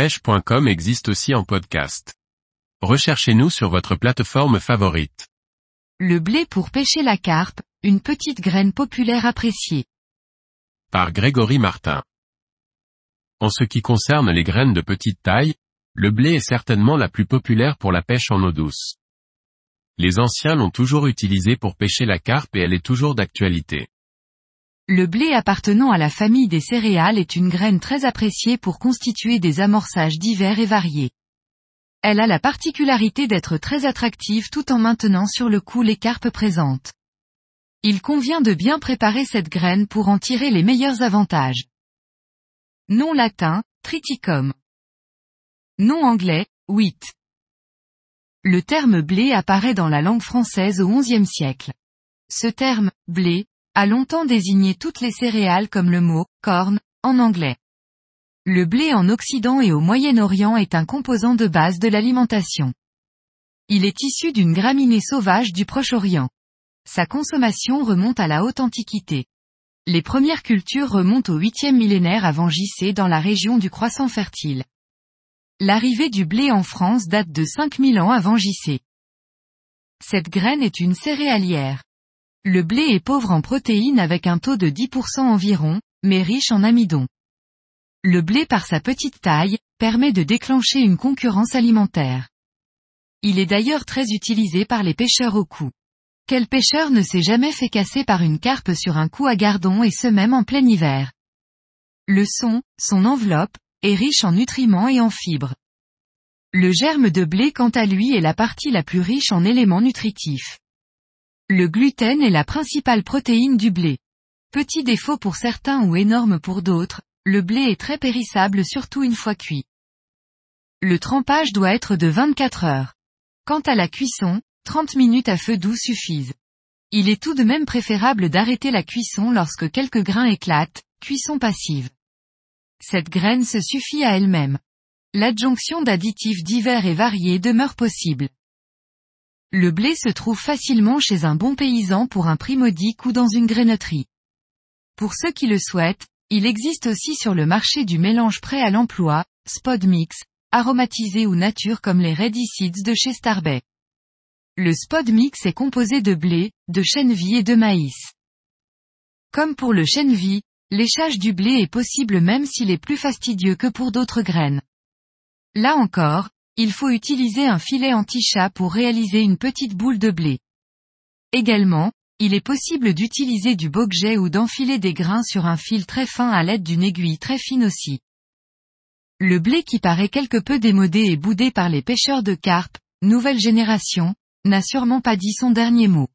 pêche.com existe aussi en podcast. Recherchez-nous sur votre plateforme favorite. Le blé pour pêcher la carpe, une petite graine populaire appréciée. Par Grégory Martin. En ce qui concerne les graines de petite taille, le blé est certainement la plus populaire pour la pêche en eau douce. Les anciens l'ont toujours utilisée pour pêcher la carpe et elle est toujours d'actualité. Le blé appartenant à la famille des céréales est une graine très appréciée pour constituer des amorçages divers et variés. Elle a la particularité d'être très attractive tout en maintenant sur le coup les carpes présentes. Il convient de bien préparer cette graine pour en tirer les meilleurs avantages. Nom latin, triticum. Nom anglais, wheat. Le terme blé apparaît dans la langue française au XIe siècle. Ce terme, blé, a longtemps désigné toutes les céréales comme le mot corn en anglais. Le blé en Occident et au Moyen-Orient est un composant de base de l'alimentation. Il est issu d'une graminée sauvage du Proche-Orient. Sa consommation remonte à la haute antiquité. Les premières cultures remontent au 8e millénaire avant JC dans la région du croissant fertile. L'arrivée du blé en France date de 5000 ans avant JC. Cette graine est une céréalière. Le blé est pauvre en protéines avec un taux de 10% environ, mais riche en amidon. Le blé par sa petite taille, permet de déclencher une concurrence alimentaire. Il est d'ailleurs très utilisé par les pêcheurs au cou. Quel pêcheur ne s'est jamais fait casser par une carpe sur un coup à gardon et ce même en plein hiver? Le son, son enveloppe, est riche en nutriments et en fibres. Le germe de blé quant à lui est la partie la plus riche en éléments nutritifs. Le gluten est la principale protéine du blé. Petit défaut pour certains ou énorme pour d'autres, le blé est très périssable surtout une fois cuit. Le trempage doit être de 24 heures. Quant à la cuisson, 30 minutes à feu doux suffisent. Il est tout de même préférable d'arrêter la cuisson lorsque quelques grains éclatent, cuisson passive. Cette graine se suffit à elle-même. L'adjonction d'additifs divers et variés demeure possible. Le blé se trouve facilement chez un bon paysan pour un prix modique ou dans une graineterie. Pour ceux qui le souhaitent, il existe aussi sur le marché du mélange prêt à l'emploi, spod mix, aromatisé ou nature comme les Ready Seeds de chez Starbay. Le spod mix est composé de blé, de chènevis et de maïs. Comme pour le chènevis, l'échage du blé est possible même s'il est plus fastidieux que pour d'autres graines. Là encore, il faut utiliser un filet anti-chat pour réaliser une petite boule de blé. Également, il est possible d'utiliser du bokjet ou d'enfiler des grains sur un fil très fin à l'aide d'une aiguille très fine aussi. Le blé qui paraît quelque peu démodé et boudé par les pêcheurs de carpe, nouvelle génération, n'a sûrement pas dit son dernier mot.